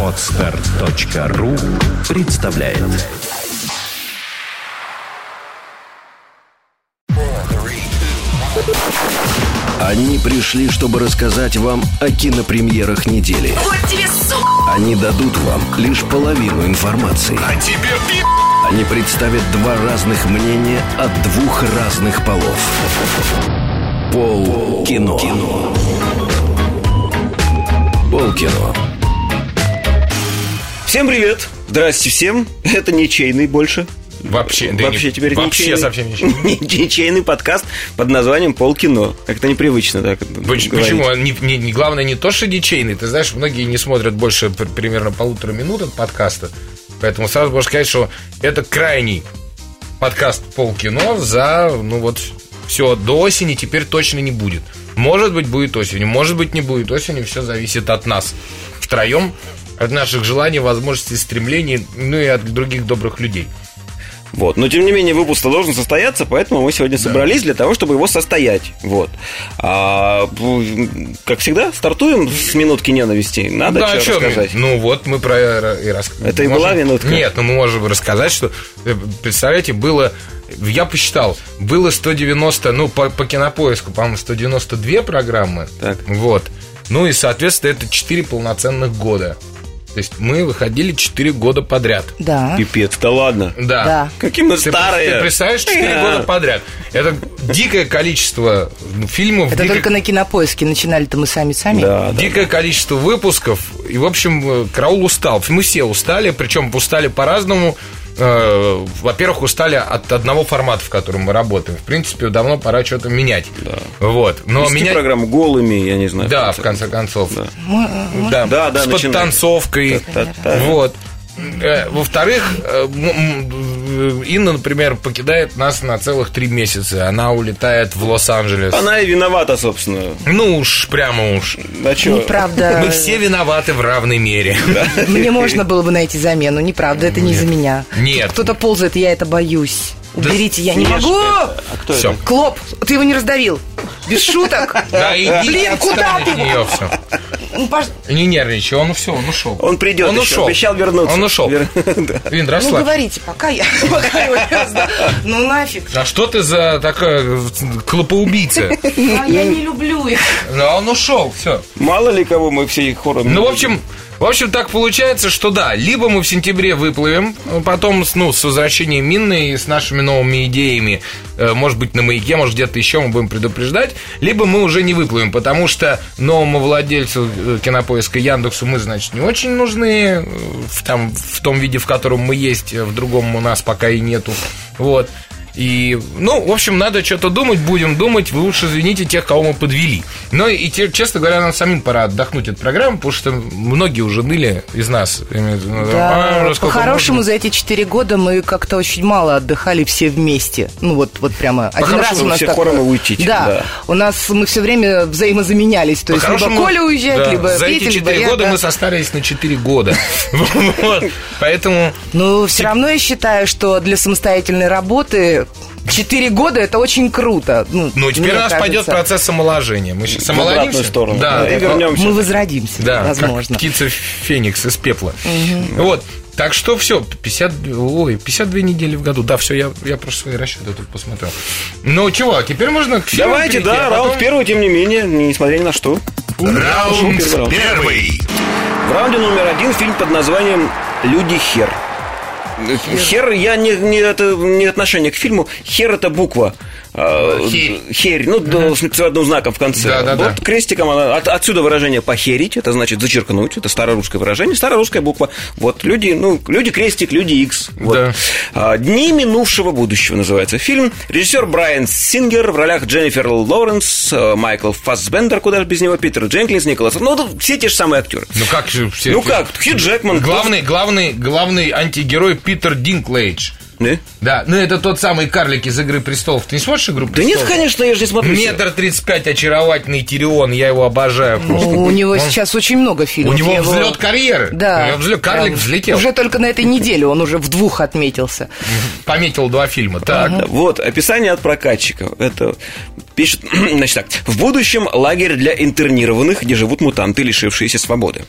Отстар.ру представляет Они пришли, чтобы рассказать вам о кинопремьерах недели. Вот тебе, сука! Они дадут вам лишь половину информации. А тебе пи***! Они представят два разных мнения от двух разных полов. Пол кино. Пол кино. Всем привет! Здрасте всем. Это ничейный больше. Вообще, да Вообще не- теперь вообще ничейный, совсем ничего. ничейный подкаст под названием Полкино. Как-то непривычно так Поч- говорить. Почему? Не, не- не- главное не то, что ничейный. Ты знаешь, многие не смотрят больше пр- примерно полутора минут от подкаста. Поэтому сразу можно сказать, что это крайний подкаст полкино за, ну вот, все, до осени теперь точно не будет. Может быть, будет осенью, может быть, не будет осенью. Все зависит от нас. Втроем, от наших желаний, возможностей, стремлений, ну и от других добрых людей. Вот. Но тем не менее выпуск должен состояться, поэтому мы сегодня собрались для того, чтобы его состоять. Вот. А, как всегда, стартуем с минутки ненависти. Надо Да, что рассказать. Ну вот мы про и рас- Это и была минутка? Нет, ну мы можем рассказать, что э, представляете, было я посчитал, было 190, ну, по, по кинопоиску, по-моему, 192 программы. Так. Вот. Ну и, соответственно, это 4 полноценных года. То есть мы выходили 4 года подряд. Да. Пипец, да ладно. Да. Да. Какие мы Ты, старые. ты представляешь, 4 Э. года подряд. Это дикое количество фильмов. Это дикое- только на кинопоиске начинали-то мы сами-сами. Да, да. Дикое количество выпусков. И, в общем, э, караул устал. Мы все устали, причем устали по-разному. Э, Во-первых, устали от одного формата, в котором мы работаем. В принципе, давно пора что-то менять. Вот. Но Вести менять... программу голыми, я не знаю. Да, в конце концов. Да. Да, Да, да, с подтанцовкой. Та-та-та. Вот. Э, Во-вторых, э, м, Инна, например, покидает нас на целых три месяца. Она улетает в Лос-Анджелес. Она и виновата, собственно. Ну уж, прямо уж. А что? Неправда. Мы все виноваты в равной мере. Мне можно было бы найти замену. Неправда, это не из-за меня. Нет. Кто-то ползает, я это боюсь. Уберите, я не могу! это. А кто это? Клоп, ты его не раздавил. Без шуток. Да, иди, Блин, куда ты? Нее все. Ну, пож- Не нервничай, он все, он ушел. Он придет Он еще, ушел. обещал вернуться. Он ушел. Вер- Да. Вин, Ну, расслабься. говорите, пока я. Ну, нафиг. А что ты за такая клопоубийца? А Я не люблю их. Ну, он ушел, все. Мало ли кого мы все их хором... Ну, в общем, в общем, так получается, что да, либо мы в сентябре выплывем, потом, с- ну, с возвращением Минны и с нашими новыми идеями, э, может быть, на маяке, может, где-то еще мы будем предупреждать, либо мы уже не выплывем, потому что новому владельцу э, кинопоиска Яндексу мы, значит, не очень нужны э, в, там, в том виде, в котором мы есть, в другом у нас пока и нету. Вот. И, ну, в общем, надо что-то думать, будем думать. Вы лучше извините тех, кого мы подвели. Но и, те- честно говоря, нам самим пора отдохнуть от программы, потому что многие уже ныли из нас. Ну, а, Да, уже сколько по-хорошему, можно? за эти четыре года мы как-то очень мало отдыхали все вместе. Ну, вот, вот прямо один По-хорошему, раз у нас все такое. хором и Да, да. у нас мы все время взаимозаменялись. То есть, либо Коля уезжает, да, либо За Петя, эти четыре года да. мы состарились на четыре года. Поэтому... Ну, все равно я считаю, что для самостоятельной работы четыре года это очень круто. Ну, Ну, теперь у нас пойдет кажется. процесс омоложения. Мы сейчас В омолодимся. сторону. Да, И вернемся. Мы возродимся, Да, возможно. как птица Феникс из пепла. Вот. Так что все, 50, ой, 52 недели в году. Да, все, я, я просто свои расчеты тут посмотрел. Ну, чего, теперь можно к Давайте, перейти, да, а потом- раунд первый, тем не менее, несмотря ни на что. Раунд Первый раунд. первый. В раунде номер один фильм под названием «Люди Хер». Хер, я не, не, это, не отношение к фильму. Хер это буква. А, Херь. Херь, ну, да, с прикладным знаком в конце. Да, да, вот да. крестиком, она- от- отсюда выражение похерить, это значит зачеркнуть, это старорусское выражение, старорусская буква. Вот, люди, ну, люди крестик, люди X. Вот. Да. А, Дни минувшего будущего называется фильм. Режиссер Брайан Сингер в ролях Дженнифер Лоуренс, э, Майкл Фассбендер, куда же без него, Питер Дженкинс, Николас. Ну, это все те же самые актеры. Ну как все... Ну как, Хью Джекман. Главный, главный, главный антигерой Питер Динклейдж. Да? Да, ну это тот самый карлик из «Игры престолов». Ты не смотришь «Игру Да престолов»? нет, конечно, я же не смотрю. Метр тридцать пять, очаровательный Тирион, я его обожаю. просто. Ну, у него Он- сейчас очень много У фильмов. него Я его- взлет карьеры. Да. У него взлет, карлик Прям взлетел. Уже только на этой неделе он уже в двух отметился. Пометил два фильма. Так. Вот, описание от прокатчика. Это Пишет, значит так. В будущем лагерь для интернированных, где живут мутанты, лишившиеся свободы.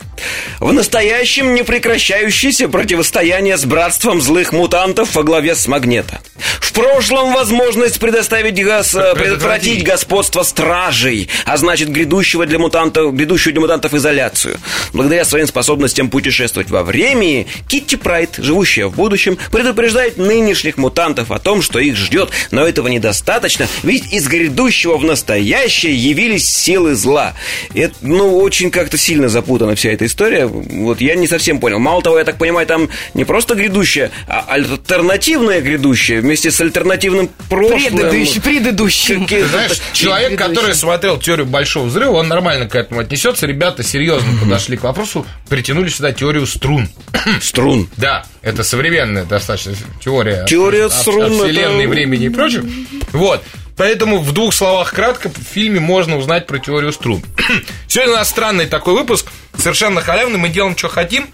В настоящем непрекращающееся противостояние с братством злых мутантов во главе с Магнета. В прошлом возможность предоставить газ, э, Предотвратить. предотвратить господство стражей, а значит грядущего для мутантов, грядущую для мутантов изоляцию. Благодаря своим способностям путешествовать во времени, Китти Прайд, живущая в будущем, предупреждает нынешних мутантов о том, что их ждет, но этого недостаточно, ведь из грядущего в настоящее явились силы зла. Это, ну, очень как-то сильно запутана вся эта история. Вот я не совсем понял. Мало того, я так понимаю, там не просто грядущее, а альтернативное грядущее вместе с альтернативным прошлым. Предыдущий, предыдущим. Ты знаешь, человек, который смотрел теорию большого взрыва, он нормально к этому отнесется. Ребята серьезно подошли к вопросу, притянули сюда теорию струн. Струн. Да, это современная достаточно теория. Теория струн, вселенной, времени и прочего. Вот. Поэтому в двух словах кратко в фильме можно узнать про теорию струн. Сегодня у нас странный такой выпуск, совершенно халявный, мы делаем, что хотим.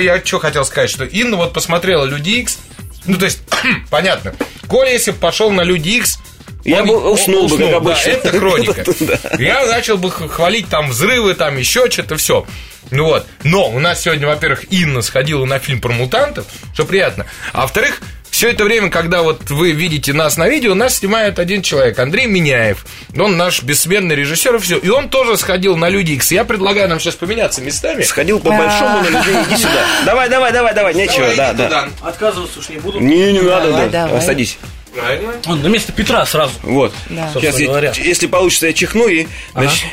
Я что хотел сказать, что Инна вот посмотрела Люди Икс, ну, то есть, понятно. Коля, если бы пошел на Люди Икс, Я он- бы уснул бы, как да, обычно. это хроника. Да. Я начал бы хвалить там взрывы, там еще что-то, все. Ну вот. Но у нас сегодня, во-первых, Инна сходила на фильм про мутантов, что приятно. А во-вторых, все это время, когда вот вы видите нас на видео, нас снимает один человек, Андрей Миняев. Он наш бессменный режиссер и все. И он тоже сходил на Люди Икс. Я предлагаю нам сейчас поменяться местами. Сходил по большому на людей, иди сюда. Давай, давай, давай, давай, нечего, да, да. Отказываться уж не буду. Не, не надо, Давай, да. Садись. Правильно. Он на место Петра сразу. Вот. Да. Сейчас, я- если получится, я чихну и... значит,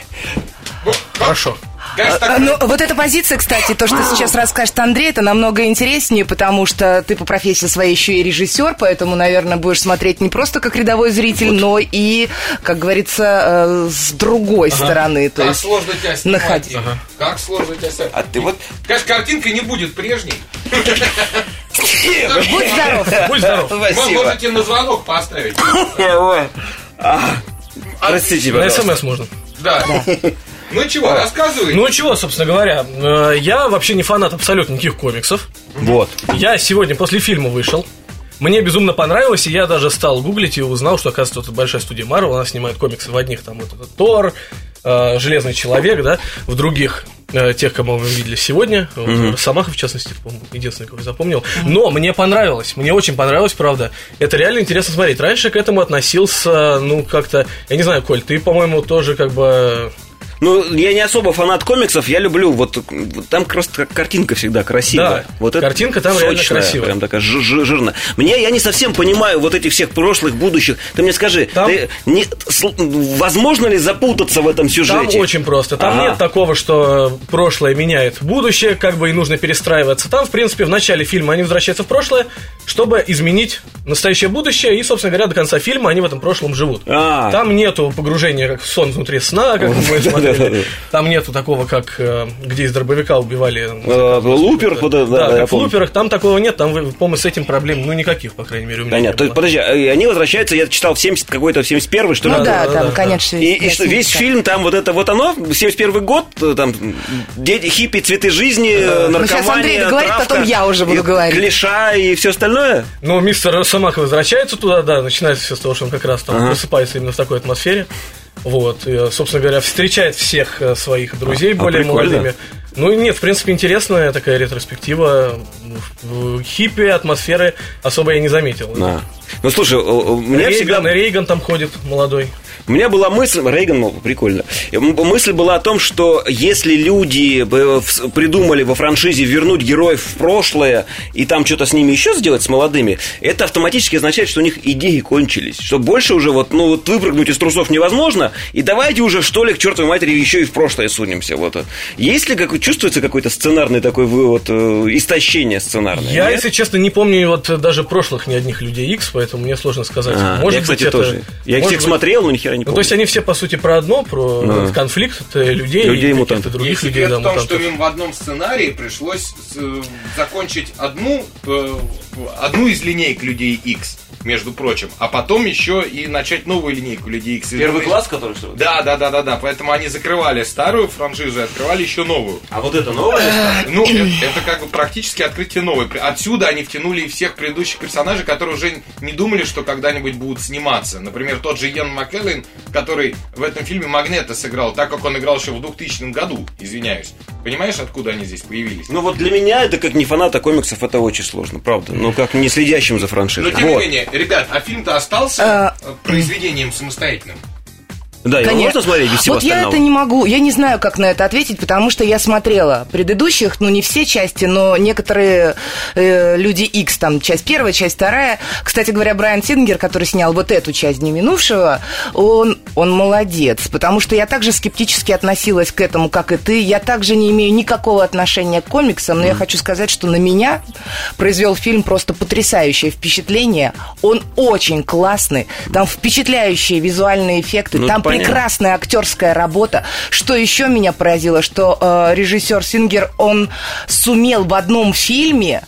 Хорошо. Так- А, Ну, вот эта позиция, кстати, то, что сейчас расскажет Андрей, это намного интереснее, потому что ты по профессии своей еще и режиссер, поэтому, наверное, будешь смотреть не просто как рядовой зритель, но и, как говорится, э, с другой стороны. То Как есть сложно тебя снимать. находить. Дима. Как сложно тебя снимать. А ты вот... Конечно, картинка не будет прежней. Будь здоров. Будь здоров. Вы можете на звонок поставить. Ой. А, Простите, На пожалуйста. СМС можно. Да. Ну чего, рассказывай. Ну чего, собственно говоря, э, я вообще не фанат абсолютно никаких комиксов. Вот. Я сегодня после фильма вышел. Мне безумно понравилось, и я даже стал гуглить и узнал, что, оказывается, это большая студия Марвел, она снимает комиксы в одних, там, вот этот Тор, э, Железный Человек, да, в других, э, тех, кого мы видели сегодня, вот, Росомаха, в частности, по-моему, единственный, кого я запомнил. Но мне понравилось, мне очень понравилось, правда. Это реально интересно смотреть. Раньше к этому относился, ну, как-то, я не знаю, Коль, ты, по-моему, тоже как бы Ну, я не особо фанат комиксов, я люблю, вот там просто картинка всегда красивая. Да, вот картинка там реально сочная, красивая. Прям такая жи- жи- жирная. Мне, я не совсем понимаю вот этих всех прошлых, будущих. Ты мне скажи, Там- ты не- возможно ли запутаться в этом Там сюжете? очень просто. Там Ага. нет такого, что прошлое меняет будущее, как бы и нужно перестраиваться. Там, в принципе, в начале фильма они возвращаются в прошлое, чтобы изменить настоящее будущее, и, собственно говоря, до конца фильма они в этом прошлом живут. А. Там нету погружения как в сон внутри сна, как. Там нету такого, как э, где из дробовика убивали. Э, Лупер, да, Да, в луперах, там такого нет, там, вы- по-моему, с этим проблем, ну, никаких, по крайней мере, у меня Да не нет, то есть, было. подожди, а они возвращаются, я читал в 70 какой-то, в 71 что ли? Ну да, там, конечно, И, что, весь фильм там вот это вот оно, 71 год, там дети, хиппи, цветы жизни, Ну, сейчас наркомания, Андрей договорит, травка, потом я уже буду и говорить. Клиша и все остальное. Ну, мистер Росомаха возвращается туда, да, начинается все с того, что он как раз там просыпается именно в такой атмосфере. Вот, и, э, собственно говоря, встречает всех э, своих друзей А, более прикольно. молодыми. Ну, нет, в принципе, интересная такая ретроспектива. Хиппи атмосферы особо я не заметил. Да. Ну слушай, э, мне Рейган, всегда Рейган там ходит молодой. У меня была мысль, Рейган, ну, прикольно. Мысль была о том, что если люди придумали во франшизе вернуть героев в прошлое и там что-то с ними еще сделать, с молодыми, это автоматически означает, что у них идеи кончились. Что больше уже вот, ну, вот выпрыгнуть из трусов невозможно, и давайте уже, что ли, к чертовой матери еще и в прошлое сунемся. Вот. Есть ли, как, чувствуется какой-то сценарный такой вывод, э, истощение сценарное? Я, нет? если честно, не помню вот даже прошлых ни одних людей X, поэтому мне сложно сказать. А, Может я, быть, кстати, это- тоже. Я их всех быть- смотрел, но ни хера не Ну, помню. то есть они все, по сути, про одно, про Да. этот конфликт людей, Людей и мутантов. каких-то других людей, да, в том, мутантов. что им в одном сценарии пришлось э, закончить одну, э, одну из линеек людей X, между прочим, а потом еще и начать новую линейку людей X. Первый класс, который что ли? Да, да, да, да, да. Поэтому они закрывали старую франшизу и открывали еще новую. А вот это новое? Ну, это, это как бы практически открытие новое. Отсюда они втянули и всех предыдущих персонажей, которые уже не думали, что когда-нибудь будут сниматься. Например, тот же Йен МакКеллен, который в этом фильме Магнета сыграл, так как он играл еще в 2000 году, извиняюсь. Понимаешь, откуда они здесь появились? Ну вот для меня это как не фаната комиксов, это очень сложно, правда. Ну как не следящим за Но франшизой. тем Вот. не менее, ребят, а фильм-то остался э, произведением самостоятельным? Да, его Конечно. можно смотреть без всего вот я остального? это не могу, я не знаю, как на это ответить, потому что я смотрела предыдущих, ну не все части, но некоторые э, люди X, там часть первая, часть вторая. Кстати говоря, Брайан Сингер, который снял вот эту часть Дни минувшего, он, он молодец, потому что я также скептически относилась к этому, как и ты. Я также не имею никакого отношения к комиксам, но я хочу сказать, что на меня произвел фильм просто потрясающее впечатление. Он очень классный, там впечатляющие визуальные эффекты, Ну, там прекрасная актерская работа. Что еще меня поразило, что э, режиссер Сингер, он сумел в одном фильме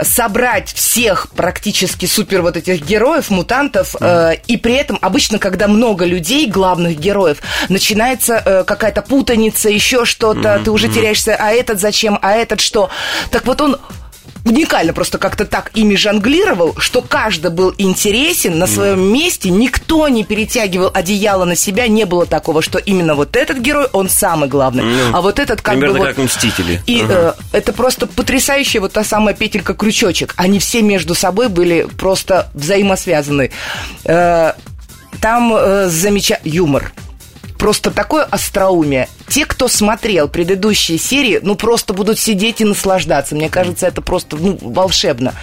собрать всех практически супер вот этих героев, мутантов, э, и при этом обычно, когда много людей, главных героев, начинается э, какая-то путаница, еще что-то, ты уже теряешься, а этот зачем, а этот что. Так вот он уникально просто как-то так ими жонглировал, что каждый был интересен на своем месте, никто не перетягивал одеяло на себя, не было такого, что именно вот этот герой, он самый главный, Ну, а вот этот как примерно бы как вот... «Мстители». И Ага. э, это просто потрясающая вот та самая петелька-крючочек. Они все между собой были просто взаимосвязаны. Э, там э, замеча... юмор. Просто такое остроумие. Те, кто смотрел предыдущие серии, ну просто будут сидеть и наслаждаться. Мне кажется, это просто ну, волшебно.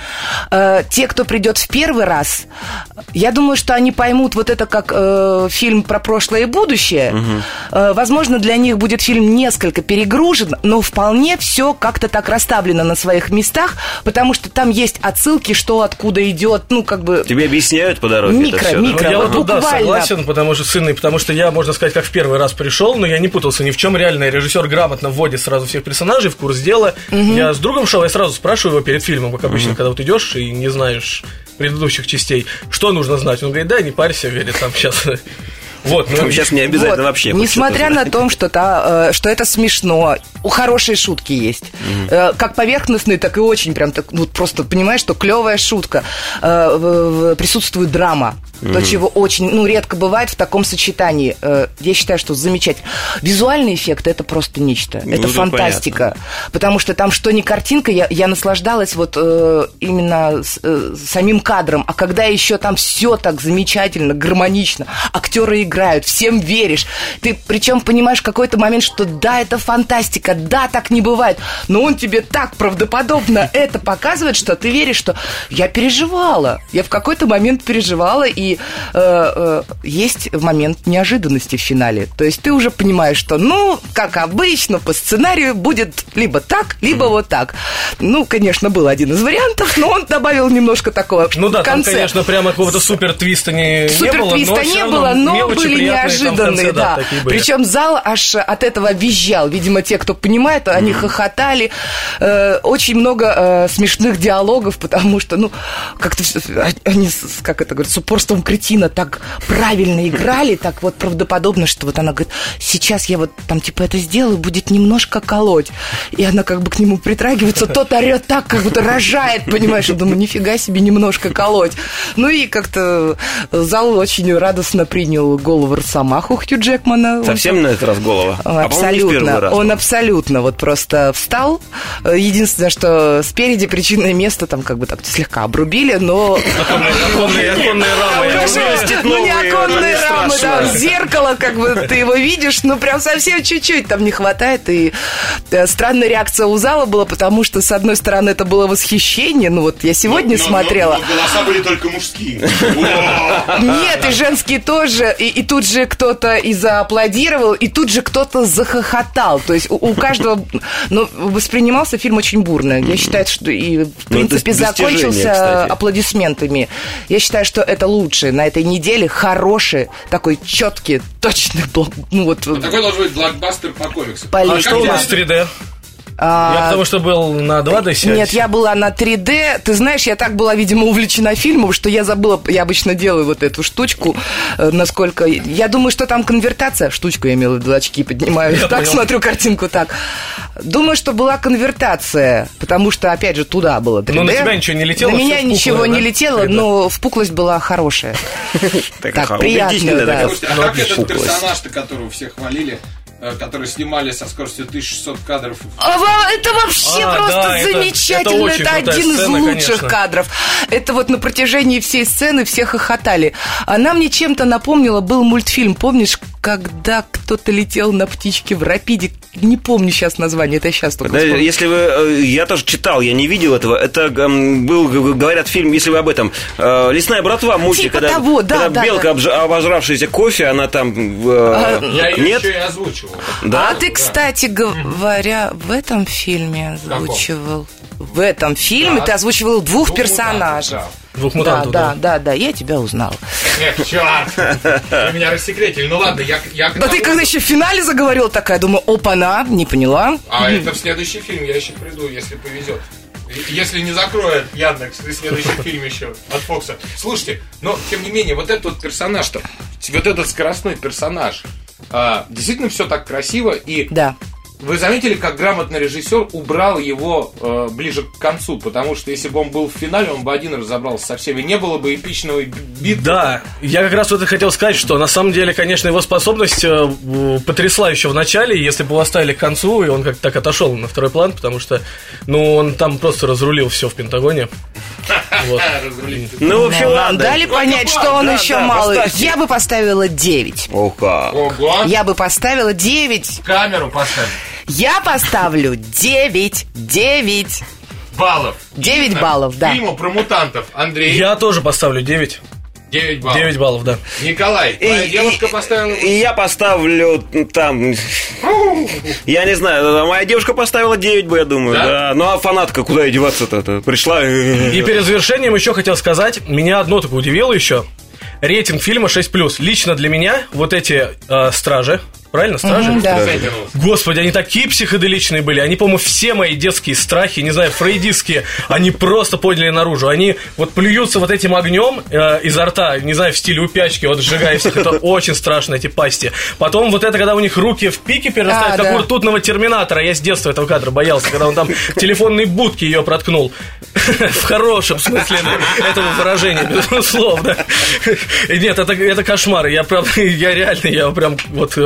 Э, те, кто придет в первый раз, я думаю, что они поймут вот это как э, фильм про прошлое и будущее. Э, возможно, для них будет фильм несколько перегружен, но вполне все как-то так расставлено на своих местах, потому что там есть отсылки, что откуда идет, ну как бы Тебе объясняют по дороге Микро, это все, микро. Ну, я вот да, Буквально. согласен, потому что сынный, потому что я, можно сказать, как в первый раз пришел, но я не путался ни в чем. Реально, режиссер грамотно вводит сразу всех персонажей в курс дела. Я с другом шел, я сразу спрашиваю его перед фильмом, как обычно, когда вот идешь и не знаешь предыдущих частей, что нужно знать. Он говорит, да, не парься, говорит, там сейчас. Вот, ну, Там сейчас не обязательно Вот. вообще. Несмотря на том, что, та, э, что это смешно, у хорошие шутки есть. Э, как поверхностные, так и очень прям так, вот просто понимаешь, что клевая шутка. Э, в- в- присутствует драма. То, чего очень, ну, редко бывает в таком сочетании. Э, я считаю, что замечательно. Визуальный эффект это просто нечто. Ну, это да, фантастика. Потому что там что не картинка, я, я наслаждалась вот э, именно с- э, самим кадром. А когда еще там все так замечательно, гармонично, актеры играют, всем веришь. Ты причем понимаешь в какой-то момент, что да, это фантастика, да, так не бывает. Но он тебе так правдоподобно это показывает, что ты веришь, что я переживала. Я в какой-то момент переживала, и э, э, есть момент неожиданности в финале. То есть ты уже понимаешь, что, ну, как обычно, по сценарию будет либо так, либо вот так. Ну, конечно, был один из вариантов, но он добавил немножко такого Ну да, в там, конце. конечно, прямо какого-то супер твиста не, не было. Супер-твиста но не было, но были неожиданные, конце, да. были. Причем зал аж от этого визжал. Видимо, те, кто понимает, они хохотали. Э, очень много э, смешных диалогов, потому что, ну, как-то всё- они, как это говорят, с упорством кретина так правильно играли, так вот правдоподобно, что вот она говорит, сейчас я вот там типа это сделаю, будет немножко колоть. И она как бы к нему притрагивается, тот орет так, как будто рожает, понимаешь? Я думаю, нифига себе немножко колоть. Ну и как-то зал очень радостно принял голову Росомаху Хью Джекмана. Он Совсем на этот раз голова. А, Абсолютно. раз. Он абсолютно вот просто встал. Единственное, что спереди причинное место там как бы так слегка обрубили, но... Оконные рамы. Вырастет ну, не оконные рамы, там, зеркало, как бы ты его видишь, ну, прям совсем чуть-чуть там не хватает. И э, странная реакция у зала была, потому что, с одной стороны, это было восхищение, ну, вот я сегодня Но- но- смотрела. но голоса были только мужские. Нет, и женские тоже. И, и тут же кто-то и зааплодировал, и тут же кто-то захохотал. То есть у, у каждого... Ну, воспринимался фильм очень бурно. Я считаю, что и, в Ну, принципе, закончился кстати. аплодисментами. Я считаю, что это лучшие на этой неделе. Хорошие, такой четкий, точный блок. Ну, вот, а вот. Такой должен быть блокбастер по комиксам. По а что у нас 3D? А, я потому что был на 2D Нет, я была на 3D. Ты знаешь, я так была, видимо, увлечена фильмом, что я забыла, я обычно делаю вот эту штучку, э, насколько... Я думаю, что там конвертация. Штучку я имела в виду, очки поднимаю. Я так понял. смотрю картинку так. Думаю, что была конвертация, потому что, опять же, туда было 3D. Но ну, на тебя ничего не летело? На меня ничего не летело, 3D. но впуклость была хорошая. Так, приятно, да. А как этот персонаж, которого все хвалили, э, который снимали со скоростью 1600 кадров? А, Это вообще А, просто да, это- замечательно. это Это, крутая один из сцена, лучших конечно. кадров. Это вот на протяжении всей сцены все хохотали. Она мне чем-то напомнила, был мультфильм, помнишь, когда кто-то летел на птичке в рапиде. Не помню сейчас название, это сейчас только Да, если вы, э, я тоже читал, я не видел этого. Это был, говорят, фильм, если вы об этом, э, лесная братва мультик, Типа когда, того, да, когда да, белка, да. обожравшаяся кофе, она там, э, Я ее нет, еще и озвучивал. Да. А ты, кстати говоря, в этом фильме озвучивал... В этом фильме Да. ты озвучивал двух Двух персонажей. мутантов, Двух Да, мутантов. да, да, да, я тебя узнал. Нет, черт! Вы меня рассекретили. Ну ладно, я... я Да ты когда еще в финале заговорил такая, думаю, опа-на, не поняла. А это в следующий фильм, я еще приду, если повезет. И- Если не закроет Яндекс в следующем фильме еще от Фокса. Слушайте, но тем не менее, вот этот вот персонаж-то, вот этот скоростной персонаж, а, действительно все так красиво, и Да. вы заметили, как грамотно режиссер убрал его э, ближе к концу, потому что если бы он был в финале, он бы один разобрался со всеми, не было бы эпичного би- битвы. Да, я как раз вот и хотел сказать, что на самом деле, конечно, его способность э, в- потрясла еще в начале, если бы его оставили к концу, и он как-то так отошел на второй план, потому что, ну, он там просто разрулил все в Пентагоне. Вот. Ну, в общем, ладно. дали понять, что он еще малый. Я бы поставила 9. О, как. Ого! Я бы поставила 9. Камеру поставь. Я поставлю 9. 9. Баллов. 9 Именно. баллов, да. Фильму про мутантов. Андрей. Я тоже поставлю 9. 9 баллов. 9 баллов, да. Николай, твоя девушка поставила... И я поставлю там... Я не знаю, а моя девушка поставила 9 бы, я думаю, Да? да. Ну, а фанатка куда и деваться-то? -то? Пришла... э, И перед завершением еще хотел сказать, меня одно только удивило еще. Рейтинг фильма 6+. Лично для меня вот эти э, стражи, правильно, стражи? Мгм, да. Господи, они такие психоделичные были. Они, по-моему, все мои детские страхи, не знаю, фрейдистские, они просто подняли наружу. Они вот плюются вот этим огнем э, изо рта, не знаю, в стиле упячки, вот сжигая всех. Это очень страшно, эти пасти. Потом вот это, когда у них руки в пике перерастают, А, как да. у ртутного терминатора. Я с детства этого кадра боялся, когда он там в телефонной будке ее проткнул. В хорошем смысле этого выражения, безусловно. Нет, это, это кошмар. Я, правда, я реально, я прям вот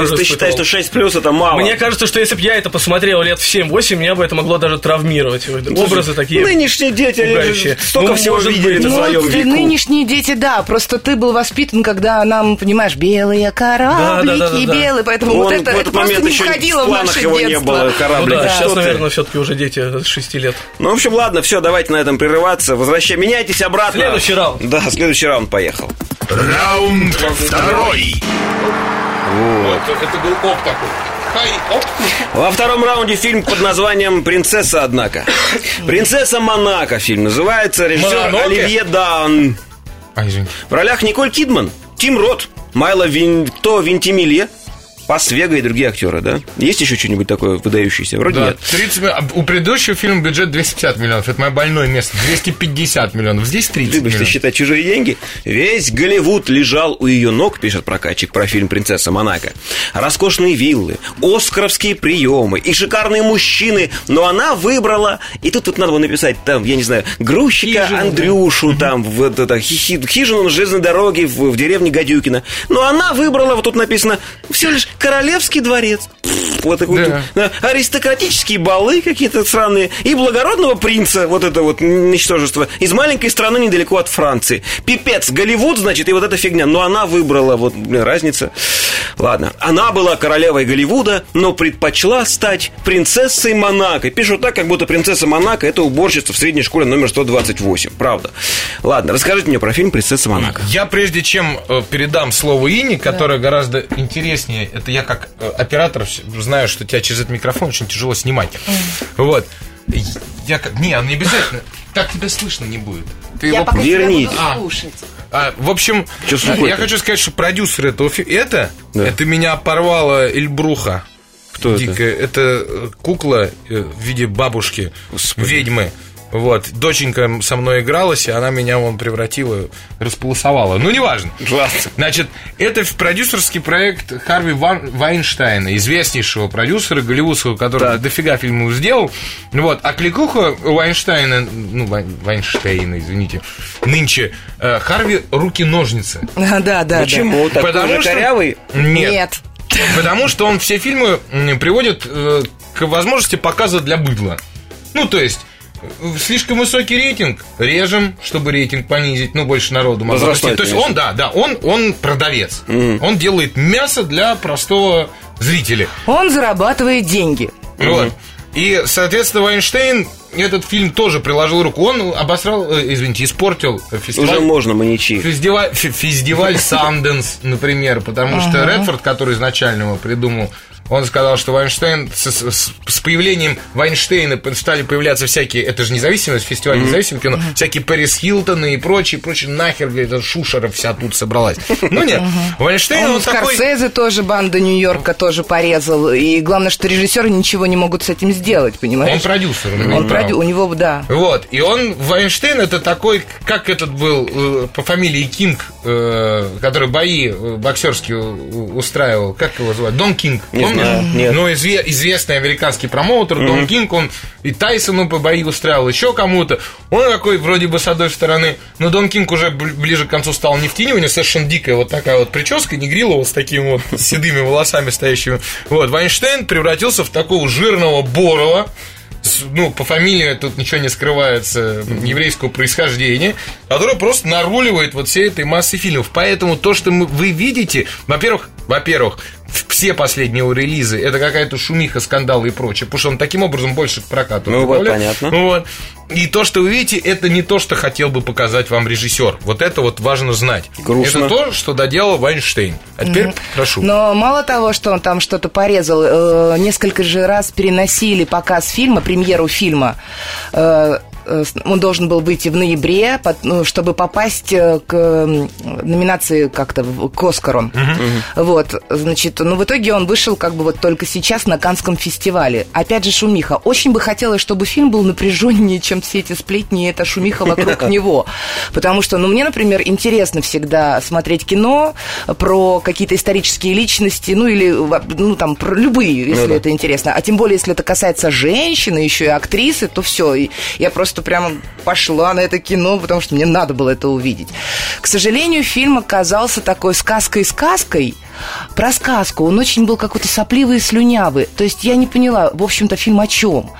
есть ты считаешь, что 6 плюс это мало? Мне кажется, что если бы я это посмотрел лет в 7-8, меня бы это могло даже травмировать. Образы такие. Нынешние дети, пугающие. столько Ну, всего видели на Ну, своем вот веку. нынешние дети, да, просто ты был воспитан, когда нам, понимаешь, белые кораблики, да, да, да. белые, поэтому Он вот это, это просто не входило в в наше его не детство. было, Ну кораблик. да, Что сейчас, наверное, все-таки уже дети с 6 лет. Ну, в общем, ладно, все, давайте на этом прерываться. Возвращай, меняйтесь обратно. Следующий раунд. Да, следующий раунд поехал. Раунд второй. Вот, это был оп такой. Во втором раунде фильм под названием «Принцесса, однако». «Принцесса Монако» фильм называется. Режиссер Монако? Оливье Дан. А. В ролях Николь Кидман, Тим Рот, Майло Винто Вентимилье, Пас Вега и другие актеры, да? Есть еще что-нибудь такое выдающееся? Вроде Да, нет. 30 ми- а У предыдущего фильма бюджет 250 миллионов. Это мое больное место. 250 миллионов. Здесь 30 Любишь ты миллионов. считать чужие деньги? Весь Голливуд лежал у ее ног, пишет прокатчик про фильм «Принцесса Монако». Роскошные виллы, оскаровские приемы и шикарные мужчины. Но она выбрала... И тут, тут надо было написать, там, я не знаю, грузчика Хижину, Андрюшу, там, в, это, это, хи- хи- хижину на железной дороге в, в деревне Гадюкина. Но она выбрала, вот тут написано, всего лишь королевский дворец. Вот такой Да. да, аристократические балы какие-то странные и благородного принца, вот это вот ничтожество, из маленькой страны недалеко от Франции. Пипец, Голливуд, значит, и вот эта фигня. Но она выбрала, вот, блин, разница. Ладно, она была королевой Голливуда, но предпочла стать принцессой Монако. Пишут так, как будто принцесса Монако это уборщица в средней школе номер 128. Правда. Ладно, расскажите мне про фильм «Принцесса Монако». Я прежде чем э, передам слово Ине, которое гораздо интереснее, это я как э, оператор знаю, что тебя через этот микрофон очень тяжело снимать. Вот. Я как... Не, не обязательно. Так тебя слышно не будет. Ты Я его пока про- тебя Верните. буду А. слушать. А, в общем, Чё я хочу сказать, что продюсер этого фильма... Это? Да. Это меня порвало Эльбруха. Кто это? дикая. Это э, кукла э, в виде бабушки, ведьмы. Вот, доченька со мной игралась, и она меня вон превратила, располосовала. Ну, неважно. Класс. Значит, это в- продюсерский проект Харви Ван- Вайнштейна, известнейшего продюсера голливудского, который дофига фильмов сделал. Вот, а кликуха у Вайнштейна, ну, Вайн- Вайнштейна, извините, нынче э, Харви руки-ножницы. Да, да, да. Почему? Такой Потому что- корявый? Нет. Нет. Потому что он все фильмы приводит э, к возможности показа для быдла. Ну, то есть, слишком высокий рейтинг, режем, чтобы рейтинг понизить, ну, больше народу могло. То есть конечно. он, да, да, он, он продавец. Он делает мясо для простого зрителя. Он зарабатывает деньги. Вот. И, соответственно, Вайнштейн этот фильм тоже приложил руку. Он обосрал, э, извините, испортил фестиваль. Уже можно маньячи. Фестиваль, фе- фестиваль Санденс, например, потому что Редфорд, который изначально его придумал, он сказал, что Вайнштейн с, с- с появлением Вайнштейна стали появляться всякие, это же независимость, фестиваль независимого кино, всякие Пэрис Хилтоны и прочее, прочее, нахер, говорит, шушера вся тут собралась. Ну нет, Вайнштейн, Он он такой... Скорсезе тоже банда Нью-Йорка тоже порезал. И главное, что режиссеры ничего не могут с этим сделать, понимаешь? Он продюсер, он Он продю- У него, да. Вот, и он, Вайнштейн, это такой, как этот был э, по фамилии Кинг, э, который бои э, боксерские устраивал, как его звать? Дон Кинг, Не помнишь? Нет. Ну, изве- известный американский промоутер, Дон Кинг, он и Тайсону по бои устраивал, еще кому-то. Он такой, вроде бы, с одной стороны, но Дон Кинг уже бл- ближе к концу стал не в тени, у него совершенно дикая вот такая вот прическа, негрила вот с такими вот седыми волосами стоящими. Вот, Вайнштейн превратился в такого жирного Борова, ну, по фамилии тут ничего не скрывается еврейского происхождения, который просто наруливает вот всей этой массы фильмов. Поэтому то, что мы, вы видите, во-первых, во-первых, все последние его релизы это какая-то шумиха, скандалы и прочее, потому что он таким образом больше к прокату. Ну, вот, понятно. Ну, вот. И то, что вы видите, это не то, что хотел бы показать вам режиссер. Вот это вот важно знать. Грустно. Это то, что доделал Вайнштейн. А теперь прошу. Но мало того, что он там что-то порезал, э, несколько же раз переносили показ фильма, премьеру фильма. Э, он должен был выйти в ноябре, ну, чтобы попасть э, к номинации как-то к Оскару. Вот, значит, ну в итоге он вышел как бы вот только сейчас на Канском фестивале. Опять же шумиха. Очень бы хотелось, чтобы фильм был напряженнее, чем все эти сплетни и эта шумиха вокруг него. Потому что, ну, мне, например, интересно всегда смотреть кино про какие-то исторические личности, ну, или, ну, там, про любые, если это интересно. А тем более, если это касается женщины, еще и актрисы, то все. Я просто прямо пошла на это кино, потому что мне надо было это увидеть. К сожалению, фильм оказался такой сказкой-сказкой, про сказку. Он очень был какой-то сопливый и слюнявый. То есть я не поняла, в общем-то, фильм о чем.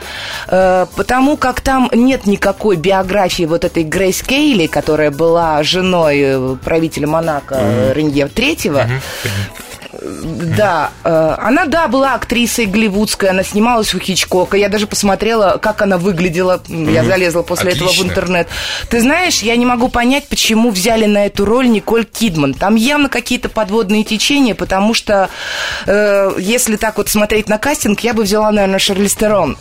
Э, потому как там нет никакой биографии вот этой Грейс Кейли, которая была женой э, правителя Монако э, Ренье Третьего. Да, э, она, да, была актрисой голливудской, она снималась у Хичкока. Я даже посмотрела, как она выглядела. Я залезла после этого в интернет. Ты знаешь, я не могу понять, почему взяли на эту роль Николь Кидман. Там явно какие-то подводные течения, потому что э, если так вот смотреть на кастинг, я бы взяла, наверное, Шарлиз Терон.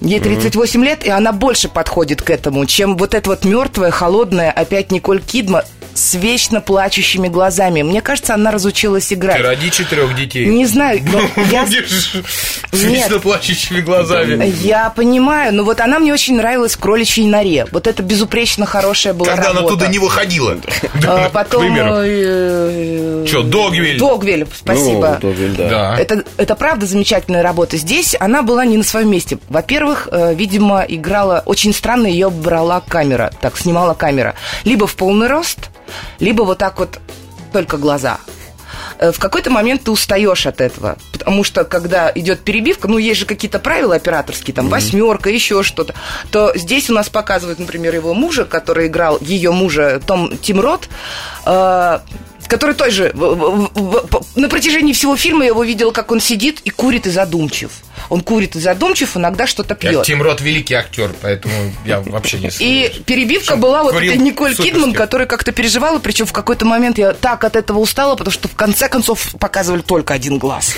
Ей 38 лет, и она больше подходит к этому, чем вот эта вот мертвая, холодная, опять Николь Кидман с вечно плачущими глазами. Мне кажется, она разучилась играть. Ты четырех детей. Не знаю, но я, Будешь вечно плачущими глазами. я понимаю, но вот она мне очень нравилась в кроличьей норе. Вот это безупречно хорошая была Когда она работа. туда не выходила. А, Потом... э, Чё, Догвиль? Догвиль, спасибо. Ну, Догвиль, да. Да. Это, это правда замечательная работа. Здесь она была не на своем месте. Во-первых, э, видимо, играла... Очень странно ее брала камера. Так, снимала камера. Либо в полный рост, либо вот так вот только глаза. Э, В какой-то момент ты устаешь от этого. Потому что, когда идет перебивка, ну, есть же какие-то правила операторские, там, восьмерка, еще что-то, то здесь у нас показывают, например, его мужа, который играл ее мужа, Том Тим Рот, э, который тоже на протяжении всего фильма я его видела, как он сидит и курит и задумчив. Он курит и задумчив, иногда что-то Я- пьет. Тим Рот великий актер, поэтому я вообще не И перебивка была вот этой Николь. Кидман, которая как-то переживала, причем в какой-то момент я так от этого устала, потому что в конце концов показывали только один глаз.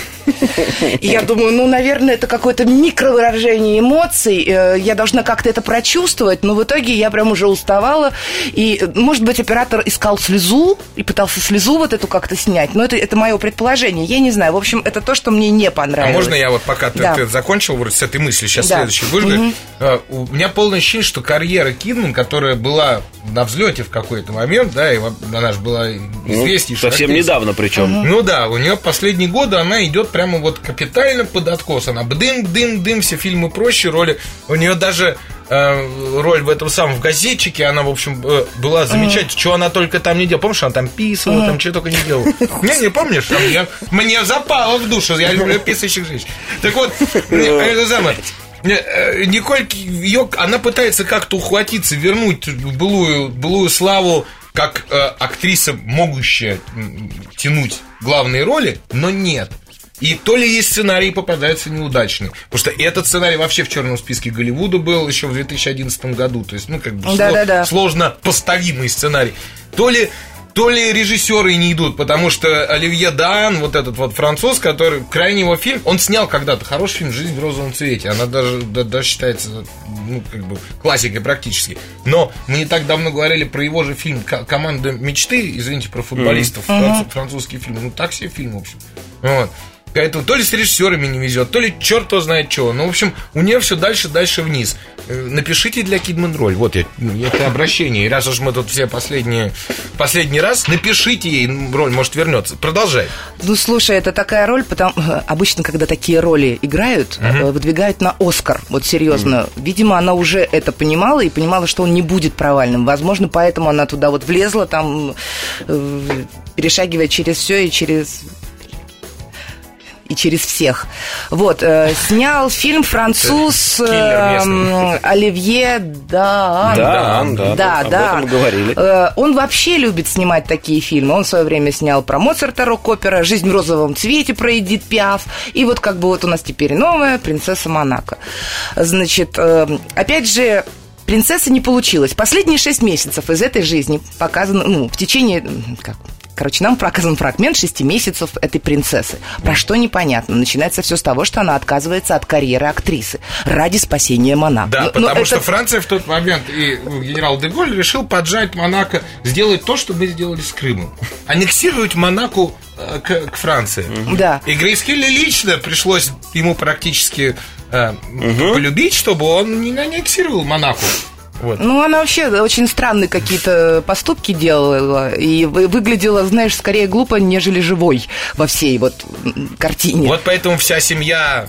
И я думаю, ну, наверное, это какое-то микровыражение эмоций, э, я должна как-то это прочувствовать, но в итоге я прям уже уставала, и, э, может быть, оператор искал слезу и пытался слезу вот эту как-то снять, но это, это мое предположение, я не знаю, в общем, это то, что мне не А понравилось. можно я вот пока ты, Да. ты закончил вроде с этой мыслью, сейчас Да. следующий выжгу. Мгм. Э, У меня полное ощущение, что карьера Кидман, которая была на взлете в какой-то момент, да, и она же была Ну, известнейшая. совсем актриса. недавно причем. Ну да, у нее последние годы она идет прямо вот капитально под откос. Она бдым, дым, дым, все фильмы проще, роли. У нее даже роль в этом самом в газетчике, она, в общем, э, была замечательная. Что она только там не делала. Помнишь, она там писала, там что только не делала. Не, не помнишь? Там я- мне запало в душу. Я люблю писающих женщин. Так вот, э, это самое. Э, Николь, ее, она пытается как-то ухватиться, вернуть былую, былую славу как э, актриса, могущая тянуть главные роли, но нет. И то ли есть сценарий попадается неудачный. Потому что этот сценарий вообще в черном списке Голливуда был еще в 2011 году. То есть, ну, как бы сло- Да-да-да. сложно поставимый сценарий. То ли то ли режиссеры не идут, потому что Оливье Дан, вот этот вот француз, который крайне его фильм, он снял когда-то хороший фильм «Жизнь в розовом цвете». Она даже, да- даже считается ну, как бы классикой практически. Но мы не так давно говорили про его же фильм «Ко- «Команда мечты», извините, про футболистов, француз- французский фильм. Ну, так себе фильм, в общем. Вот. Поэтому то ли с режиссерами не везет, то ли черт кто знает чего. Ну, в общем, у нее все дальше, дальше вниз. Э, Напишите для Кидман роль. Вот я, ну, это обращение. И раз уж мы тут все последние, последний раз, напишите ей роль, может, вернется. Продолжай. Ну, слушай, это такая роль, потому обычно, когда такие роли играют, э, выдвигают на Оскар. Вот серьезно. Видимо, она уже это понимала и понимала, что он не будет провальным. Возможно, поэтому она туда вот влезла, там, э, перешагивая через все и через и через всех. Вот, э, снял фильм француз э, Оливье Даан. Да, да, да, об да. этом мы говорили. Э, Он вообще любит снимать такие фильмы. Он в свое время снял про Моцарта рок-опера, «Жизнь в розовом цвете» про Эдит Пиаф. И вот как бы вот у нас теперь новая «Принцесса Монако». Значит, э, опять же, «Принцесса» не получилось. Последние шесть месяцев из этой жизни показано, ну, в течение, как, Короче, нам показан фрагмент шести месяцев этой принцессы. Про что непонятно. Начинается все с того, что она отказывается от карьеры актрисы ради спасения Монако. Да, Ну, ну, потому это- что Франция в тот момент и ну, генерал Деголь решил поджать Монако, сделать то, что мы сделали с Крымом. Аннексировать Монако э, к, к Франции. Да. И Грейс Келли лично пришлось ему практически э, полюбить, чтобы он не аннексировал Монако. Вот. Ну, она вообще очень странные какие-то поступки делала и вы- выглядела, знаешь, скорее глупо, нежели живой во всей вот картине. Вот поэтому вся семья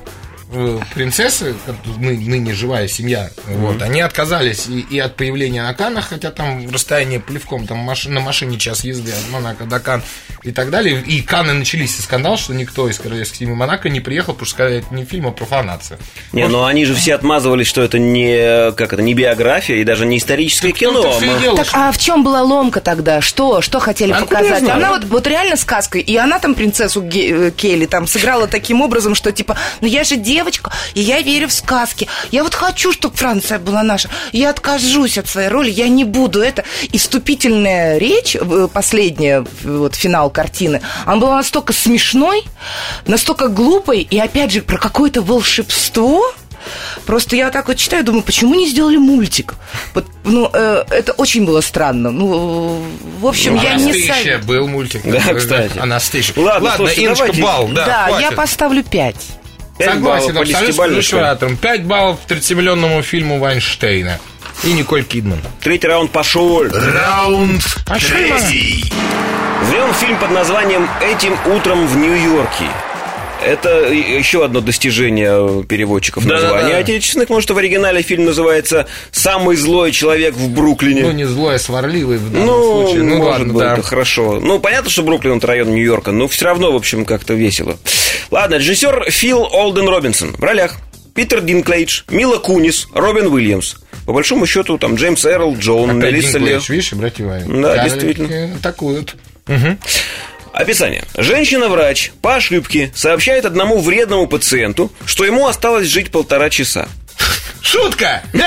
принцессы, как ны- ныне живая семья, вот, они отказались и, и от появления на Каннах, хотя там расстояние плевком, там маш- на машине час езды от Монако до Кан и так далее. И Канны начались и скандал, что никто из королевской семьи Монако не приехал, потому что сказали, это не фильм, а профанация. Не, ну они же все отмазывались, что это не, как это, не биография и даже не историческое кино. И Мы- дело, Так, что- а в чем была ломка тогда? Что? Что хотели А показать? Она вот, вот реально сказкой, и она там принцессу Ге- э, Келли там сыграла таким образом, что типа, ну я же девочка, и я верю в сказки. Я вот хочу, чтобы Франция была наша. Я откажусь от своей роли, я не буду это. И вступительная речь, э, последняя, вот финал картины, она была настолько смешной, настолько глупой, и опять же про какое-то волшебство. Просто я так вот читаю, думаю, почему не сделали мультик? Вот, ну, э, это очень было странно. Ну, в общем, я не Анастейшия сам... был мультик. Да, кстати. Анастейшия. Ладно, Ладно слушайте, Иночка, давайте- бал, да, Да, я хватит. поставлю 5. Пять Согласен, абсолютно ключеватором. 5 баллов 30-миллионному фильму Вайнштейна. И Николь Кидман. Третий раунд пошел. Раунд А третий. Ввел фильм под названием «Этим утром в Нью-Йорке». Это еще одно достижение переводчиков Да-да-да. названий отечественных, потому что в оригинале фильм называется «Самый злой человек в Бруклине». Ну, не злой, а сварливый в данном Ну, случае. Ну, может ладно, быть, да. да, хорошо. Ну, понятно, что Бруклин это район Нью-Йорка, но все равно, в общем, как-то весело. Ладно, режиссер Фил Олден Робинсон в ролях. Питер Динклейдж, Мила Кунис, Робин Уильямс. По большому счету, там Джеймс Эрл Джонс, Опять Мелисса. Динклэйдж, видишь, обрати внимание. Да, Карлики действительно. Атакуют. Описание. Женщина-врач по ошибке сообщает одному вредному пациенту, что ему осталось жить полтора часа. Шутка!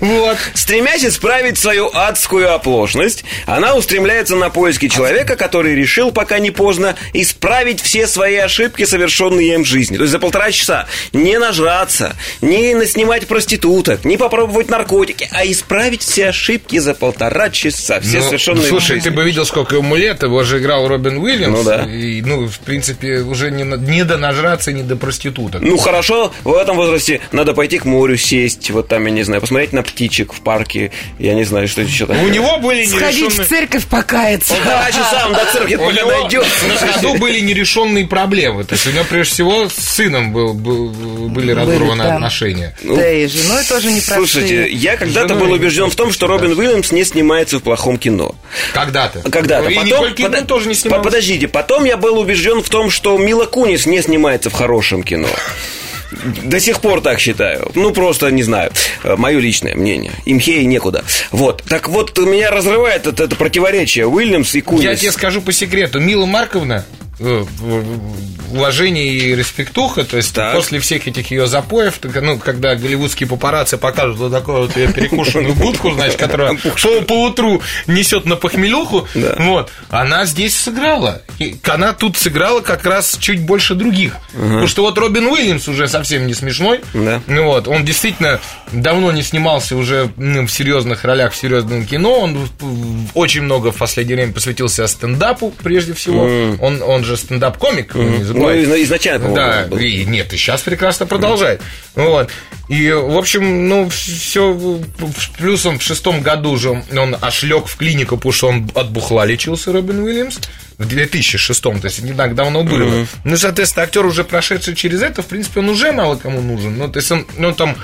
Вот. Стремясь исправить свою адскую оплошность, она устремляется на поиски человека, который решил, пока не поздно, исправить все свои ошибки, совершенные им в жизни. То есть за полтора часа не нажраться, не наснимать проституток, не попробовать наркотики, а исправить все ошибки за полтора часа. Все Ну, совершенные Слушай, жизни. ты бы видел, сколько ему лет, его же играл Робин Уильямс. Ну да. И, ну, в принципе, уже не, не до нажраться, не до проституток. Ну хорошо, в этом возрасте надо пойти к морю сесть, вот там, я не знаю, посмотреть на птичек в парке, я не знаю, что еще такое. У него были Сходить в нерешенные... церковь покаяться. Полтора часа он до церкви У него на ходу были нерешенные проблемы. То есть у него, прежде всего, с сыном был, был- были разорваны отношения. Да и с женой тоже не Слушайте, я когда-то был убежден в том, что Робин Уильямс не снимается в плохом кино. Когда-то. Когда-то. И Потом, подо- тоже не снималась. по- Подождите, потом я был убежден в том, что Мила Кунис не снимается в хорошем кино. До сих пор так считаю. Ну, просто не знаю. Мое личное мнение. Имхей некуда. Вот. Так вот, меня разрывает это, это противоречие Уильямс и Кунис. Я тебе скажу по секрету. Мила Марковна, э, в- уважение и респектуха, то есть Так. после всех этих ее запоев, ну, когда голливудские папарацци покажут вот такую вот перекушенную будку, значит, которая по, утру несет на похмелюху, Да. вот, она здесь сыграла. И она тут сыграла как раз чуть больше других. Потому что вот Робин Уильямс уже совсем не смешной. Да. Ну Вот, он действительно давно не снимался уже ну, в серьезных ролях в серьезном кино. Он очень много в последнее время посвятился стендапу, прежде всего. Он, он же стендап-комик, не Ну, забывайте. изна- изначально, Да, был. и нет, и сейчас прекрасно продолжает. Вот. И, в общем, ну, все плюсом в шестом году же он лег в клинику, потому что он от бухла лечился, Робин Уильямс. В 2006, то есть не так давно было. Ну, соответственно, актер уже прошедший через это, в принципе, он уже мало кому нужен. Ну, то есть он, ну, там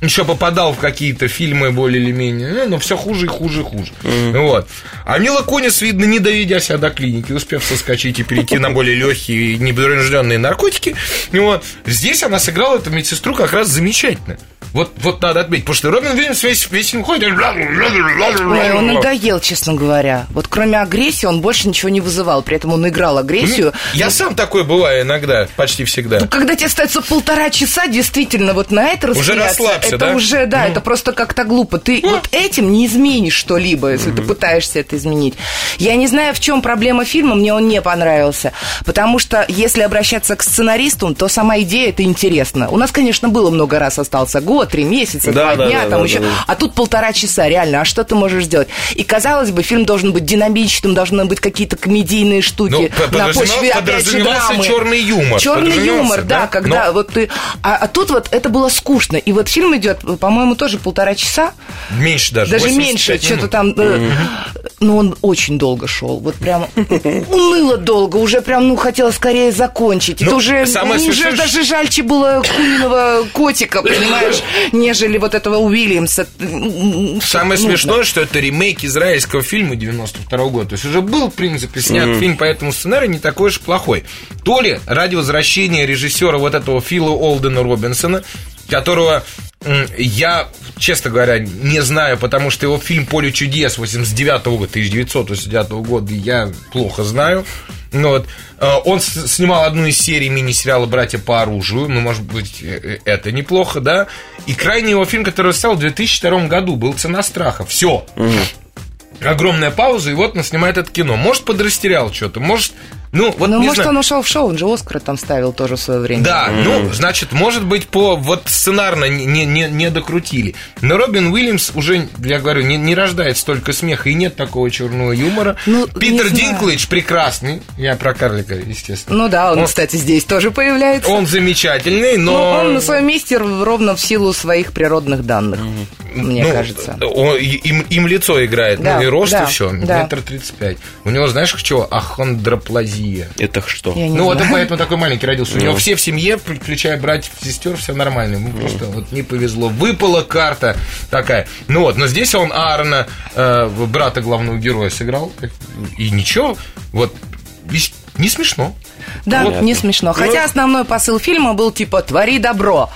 еще попадал в какие-то фильмы более или менее, ну, но все хуже и хуже и хуже. Вот. А Мила Кунис, видно, не доведя себя до клиники, успев соскочить и перейти на более легкие, непринужденные наркотики, вот. здесь она сыграла эту медсестру как раз замечательно. Вот, вот надо отметить, потому что Робин Уильямс весь, весь фильм ходит... Ой, он надоел, честно говоря. Вот кроме агрессии он больше ничего не вызывал. При этом он играл агрессию. Я сам такой бываю иногда, почти всегда. Ну, Когда тебе остается полтора часа, действительно, вот на это Уже распыляться, расслабься, это да? Ну. уже, да, это просто как-то глупо. Ты вот этим не изменишь что-либо, если ты пытаешься это изменить. Я не знаю, в чем проблема фильма, мне он не понравился. Потому что, если обращаться к сценаристу, то сама идея это интересно. У нас, конечно, было много раз остался год, три месяца, Да, два да, дня, да, там да, еще. да, да. А тут полтора часа, реально. А что ты можешь сделать? И казалось бы, фильм должен быть динамичным, должны быть какие-то комедийные штуки Ну, на почве опять же драмы. черный юмор. Черный юмор, да, да? когда Но- вот ты. А, а тут вот это было скучно. И вот фильм идет, по-моему, тоже полтора часа. Меньше даже. Даже 85 меньше, что-то там. э, Но он очень долго шел. Вот прям уныло долго. Уже прям, ну, хотела скорее закончить. Ну, это уже, самое уже смешное, даже жальче было Куниного котика, понимаешь, нежели вот этого Уильямса. Самое Ну, смешное, что это ремейк израильского фильма 92 года. То есть уже был, в принципе, снят фильм по этому сценарию не такой уж плохой. То ли ради возвращения режиссера вот этого Фила Олдена Робинсона, которого я, честно говоря, не знаю, потому что его фильм «Поле чудес» 89 года, 1989 года я плохо знаю. Ну вот, э, он снимал одну из серий мини-сериала «Братья по оружию». Ну, может быть, э, э, это неплохо, да? И крайний его фильм, который он снял в 2002 году, был «Цена страха». Все. Огромная пауза, и вот он снимает это кино. Может, подрастерял что-то, может... Ну, вот Ну, не может, знаю. он ушел в шоу, он же Оскара там ставил тоже в свое время. Да, ну, значит, может быть, по вот сценарно не, не, не, докрутили. Но Робин Уильямс уже, я говорю, не, не рождает столько смеха, и нет такого черного юмора. Ну, Питер. Динклэйдж прекрасный. Я про карлика, естественно. Ну да, он, Он- кстати, здесь тоже появляется. Он замечательный, Ну, но... он на своем месте ровно в силу своих природных данных, мне Ну, кажется. он- им, им лицо играет, Да, ну и рост, да, и все, да. метр тридцать пять. У него, знаешь, что? Ахондроплазия. Это что? Я не Ну, вот поэтому такой маленький родился. У него все в семье, включая братьев, сестер, все нормально. Ему просто вот не повезло. Выпала карта такая. Ну вот, но здесь он Аарона, э, брата главного героя, сыграл. И ничего, вот, не смешно. Да, Вот. не смешно. Хотя основной посыл фильма был типа «твори добро».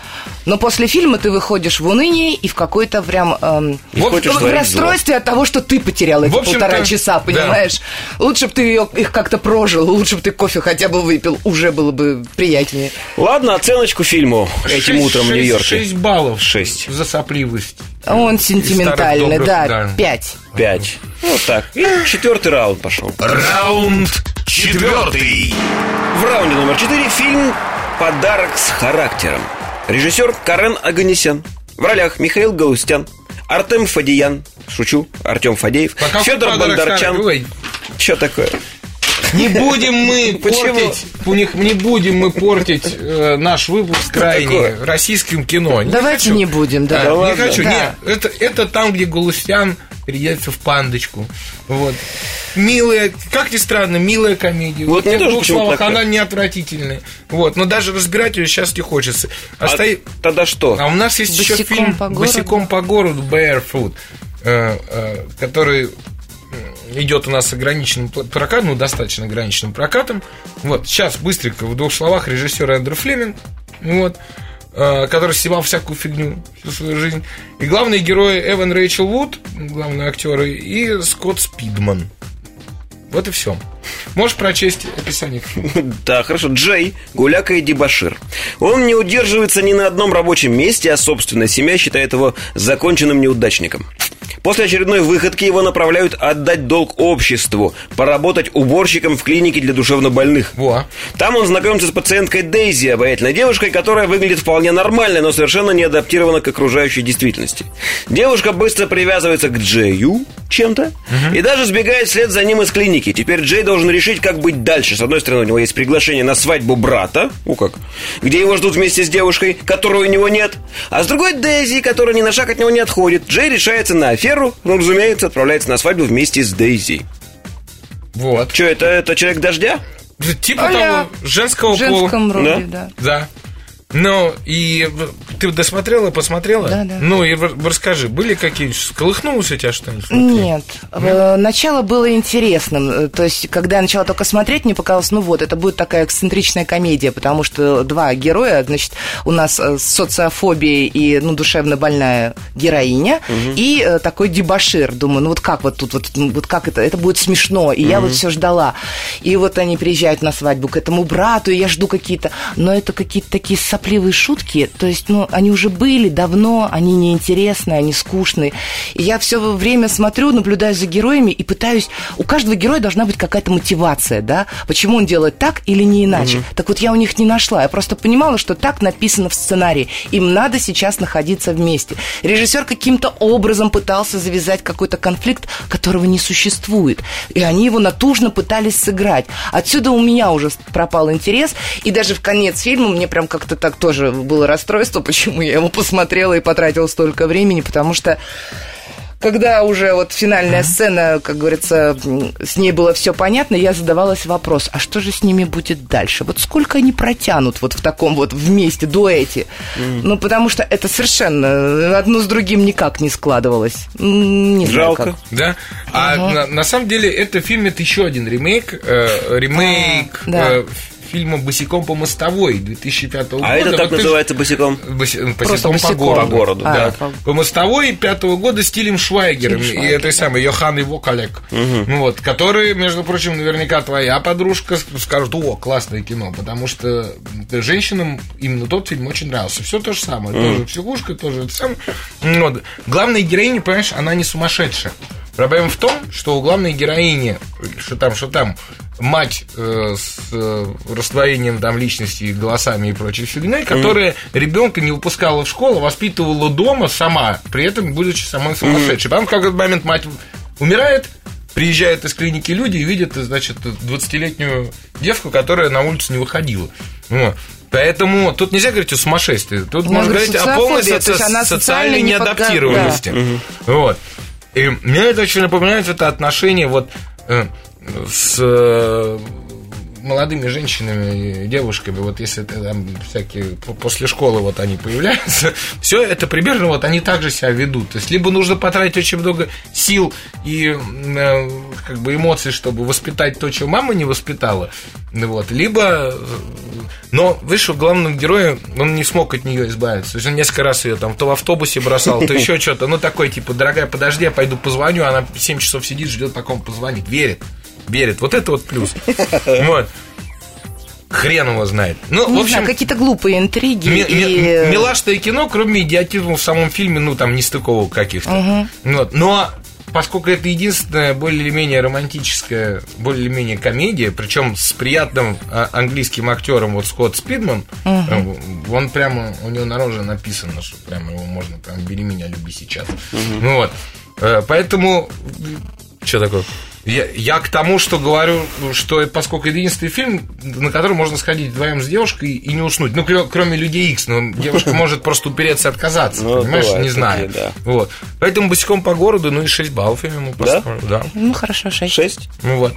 Но после фильма ты выходишь в уныние и в какой-то прям эм, хочешь в творить расстройстве от того, что ты потерял эти В полтора часа, да. понимаешь? Лучше бы ты ее- их как-то прожил, лучше бы ты кофе хотя бы выпил, уже было бы приятнее. Ладно, оценочку фильму этим Шесть- утром в шесть- Нью-Йорке. шесть баллов. Шесть. За сопливость. Он сентиментальный, добрых, да, да. пять. Пять. Вот так. И четвертый раунд пошел. Раунд четвертый. В раунде номер четыре фильм «Подарок с характером». Режиссер Карен Аганесян. В ролях Михаил Галустян, Артем Фадеян, шучу, Артем Фадеев, Федор Бондарчан. Что такое? Не будем мы портить, у них не будем мы портить э, наш выпуск крайне российским кино. Не Давайте хочу. не будем, да. Да не ладно? хочу. Да. Нет, это, это там, где Галустян переедется в пандочку. Вот. Милая, как ни странно, милая комедия. Вот Я в двух словах, она не отвратительная. Вот. Но даже разбирать ее сейчас не хочется. А, А стоит- тогда что? а у нас есть еще фильм по городу. «Босиком по городу» Barefoot, э, э, который идет у нас ограниченным прокатом, ну, достаточно ограниченным прокатом. Вот, сейчас быстренько, в двух словах, режиссер Эндрю Флеминг, вот, э, который снимал всякую фигню всю свою жизнь. И главные герои Эван Рэйчел Вуд, главные актеры, и Скотт Спидман. Вот и все. Можешь прочесть описание. Да, хорошо. Джей, гуляка и дебашир. Он не удерживается ни на одном рабочем месте, а собственная семья считает его законченным неудачником. После очередной выходки его направляют отдать долг обществу, поработать уборщиком в клинике для душевнобольных. Во. Там он знакомится с пациенткой Дейзи, обаятельной девушкой, которая выглядит вполне нормально, но совершенно не адаптирована к окружающей действительности. Девушка быстро привязывается к Джею чем-то и даже сбегает вслед за ним из клиники. Теперь Джей должен решить, как быть дальше. С одной стороны, у него есть приглашение на свадьбу брата, у как, где его ждут вместе с девушкой, которой у него нет. А с другой Дейзи, которая ни на шаг от него не отходит. Джей решается на аферу, ну, разумеется, отправляется на свадьбу вместе с Дейзи. Вот. Че, это, это человек дождя? Типа А-ля. того женского В женском пола. роде, Да? да. Да. Ну, и ты досмотрела, посмотрела? Да, да. Ну, и расскажи, были какие-нибудь... Сколыхнулось у тебя что-нибудь? Нет. Э, Начало было интересным. Э, То есть, когда я начала только смотреть, мне показалось, ну вот, это будет такая эксцентричная комедия, потому что два героя, значит, у нас э, с социофобией и, ну, душевно больная героиня, и э, такой дебашир. Думаю, ну вот как вот тут, вот, вот как это, это будет смешно. И я вот все ждала. И вот они приезжают на свадьбу к этому брату, и я жду какие-то, но это какие-то такие сопливые шутки, то есть, ну, они уже были давно, они неинтересные, они скучные. И я все время смотрю, наблюдаю за героями и пытаюсь... У каждого героя должна быть какая-то мотивация, да? Почему он делает так или не иначе? Так вот, я у них не нашла. Я просто понимала, что так написано в сценарии. Им надо сейчас находиться вместе. Режиссер каким-то образом пытался завязать какой-то конфликт, которого не существует. И они его натужно пытались сыграть. Отсюда у меня уже пропал интерес. И даже в конец фильма мне прям как-то так тоже было расстройство, почему я его посмотрела и потратила столько времени, потому что когда уже вот финальная сцена, как говорится, с ней было все понятно, я задавалась вопрос, а что же с ними будет дальше? Вот сколько они протянут вот в таком вот вместе дуэте? Ну, потому что это совершенно одно с другим никак не складывалось. Не знаю, Жалко. как. Да? А на, на самом деле это фильм, это еще один ремейк, э, ремейк А, да. Фильма «Босиком по мостовой» 2005 года. А это так Вот называется босиком? Боси- ну, Просто «Босиком по босиком. городу». По городу, А, да. по- По мостовой пятого года стилем Швайгером. Стиль И этой самой Йохан его коллег. Ну, вот, который, между прочим, наверняка твоя подружка ск- скажет, о, классное кино, потому что женщинам именно тот фильм очень нравился. Все то же самое. Тоже психушка, тоже это самое. Вот. Главная героиня, понимаешь, она не сумасшедшая. Проблема в том, что у главной героини, что там, что там, мать э, с э, раздвоением там личности, голосами и прочей фигней, которая ребенка не выпускала в школу, воспитывала дома сама, при этом будучи самой сумасшедшей. Потом в какой-то момент мать умирает, приезжают из клиники люди и видят, значит, 20-летнюю девку, которая на улицу не выходила. Вот. Поэтому тут нельзя говорить о сумасшествии. Тут Ну, можно говорить о полной она социальной неадаптированности. Вот. И мне это очень напоминает это отношение вот э, с э, молодыми женщинами, девушками, вот если там всякие по- после школы вот они появляются, все это примерно вот они также себя ведут. То есть либо нужно потратить очень много сил и э, как бы эмоций, чтобы воспитать то, чего мама не воспитала, вот, либо, э, но вышел главный герой, он не смог от нее избавиться. То есть он несколько раз ее там то в автобусе бросал, то еще что-то. Ну, такой, типа, дорогая, подожди, я пойду позвоню. Она 7 часов сидит, ждет, пока он позвонит. Верит. Верит. Вот это вот плюс. Вот. Хрен его знает. Ну, Не в общем, знаю, какие-то глупые интриги. ми- и... ми- милашное кино, кроме идиотизма в самом фильме, ну, там, нестыковок каких-то. Вот. Но поскольку это единственная более-менее романтическая, более-менее комедия, причем с приятным а, английским актером, вот Скотт Спидман, э, он прямо, у него на роже написано, что прямо его можно прям «бери меня, люби сейчас». Ну вот. Э, Поэтому... Что такое? Я, я к тому, что говорю, что это, поскольку это единственный фильм, на который можно сходить вдвоем с девушкой и не уснуть. Ну, кроме людей X, но девушка может просто упереться и отказаться, Ну, понимаешь, не знаю. Вот. Поэтому босиком по городу, ну и 6 баллов я ему поставлю. Да? Ну, хорошо, шесть. Шесть. Ну вот.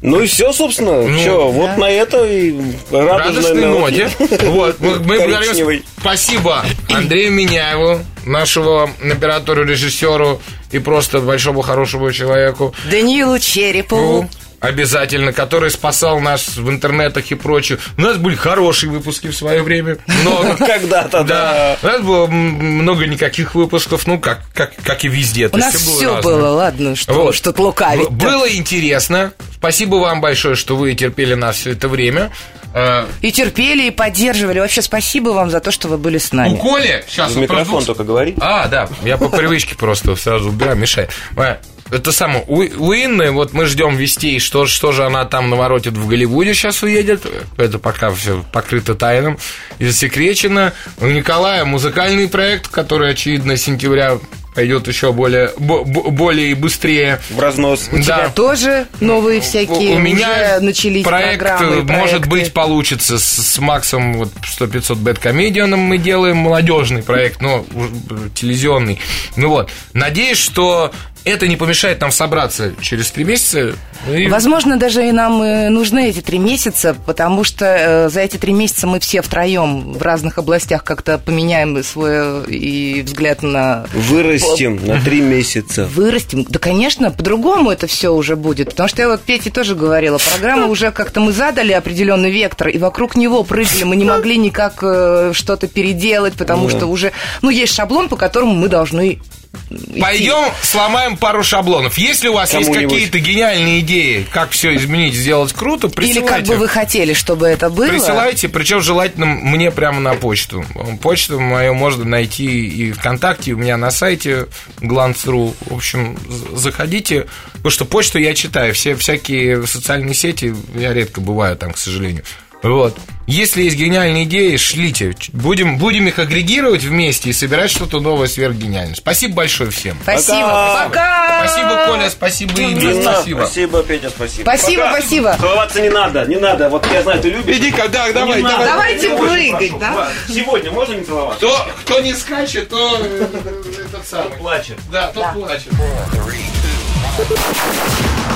Ну и все, собственно. Ну, Че, вот на этой радужной Радостной ноте. Вот. Мы, мы говорим спасибо Андрею Миняеву, нашему оператору, режиссеру и просто большому хорошему человеку. Даниилу Черепову. Обязательно, который спасал нас в интернетах и прочее. У нас были хорошие выпуски в свое время. Много. Когда-то, Да, у нас было много никаких выпусков, ну, как, как, как и везде. У нас все было, ладно, что, что-то лукавить. Было интересно. Спасибо вам большое, что вы терпели нас все это время. Э, И терпели, и поддерживали. Вообще спасибо вам за то, что вы были с У нами. Коли сейчас В микрофон только говори. А, да, я по привычке просто сразу убираю, мешает. А, Это самое, у, у Инны, вот мы ждем вестей, что, что же она там наворотит в Голливуде сейчас уедет. Это пока все покрыто тайном и засекречено. У Николая музыкальный проект, который, очевидно, с сентября пойдет еще более, бо- бо- более и быстрее. В разнос. У тебя тоже новые всякие У меня уже начались проект, программы, э, может быть, получится с, с Максом, вот 100-500 бэт комедианом мы делаем молодежный проект, но э, телевизионный. Ну вот, надеюсь, что это не помешает нам собраться через три месяца. Ну и- Возможно, даже и нам э, нужны эти три месяца, потому что э, за эти три месяца мы все втроем в разных областях как-то поменяем свой э, и взгляд на Вырастем на три месяца. вырастем. Да, конечно, по-другому это все уже будет. Потому что я вот Пете тоже говорила, программа уже как-то мы задали определенный вектор, и вокруг него прыгали. Мы не могли никак что-то переделать, потому что уже, ну, есть шаблон, по которому мы должны идти. Пойдем сломаем пару шаблонов. Если у вас есть какие-то гениальные идеи, как все изменить, сделать круто, Или присылайте. как бы вы хотели, чтобы это было. Присылайте, причем желательно мне прямо на почту. Почту мою можно найти и ВКонтакте, у меня на сайте glance.ru. В общем, заходите, потому что почту я читаю. Все всякие социальные сети, я редко бываю там, к сожалению. Вот. Если есть гениальные идеи, шлите. Будем, будем их агрегировать вместе и собирать что-то новое сверхгениальное. Спасибо большое всем. Спасибо. Пока. Спасибо, Коля, спасибо, Инна, Инна, спасибо. Спасибо, Петя, спасибо. Спасибо, Пока. спасибо. Целоваться не надо, не надо. Вот я знаю, ты любишь. Иди-ка, да, давай, давай. Давайте прыгать, да? Сегодня можно не целоваться? Кто, кто не скачет, то э, этот самый. Плачет. Да, тот плачет.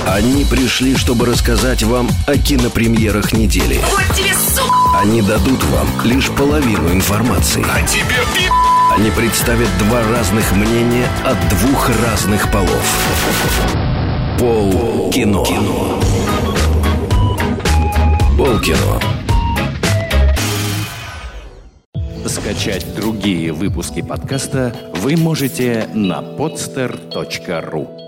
Они пришли, чтобы рассказать вам о кинопремьерах недели. Вот тебе, сука! Они дадут вам лишь половину информации. А тебе пи***. Они представят два разных мнения от двух разных полов. Пол кино. Пол кино. Скачать другие выпуски подкаста вы можете на podster.ru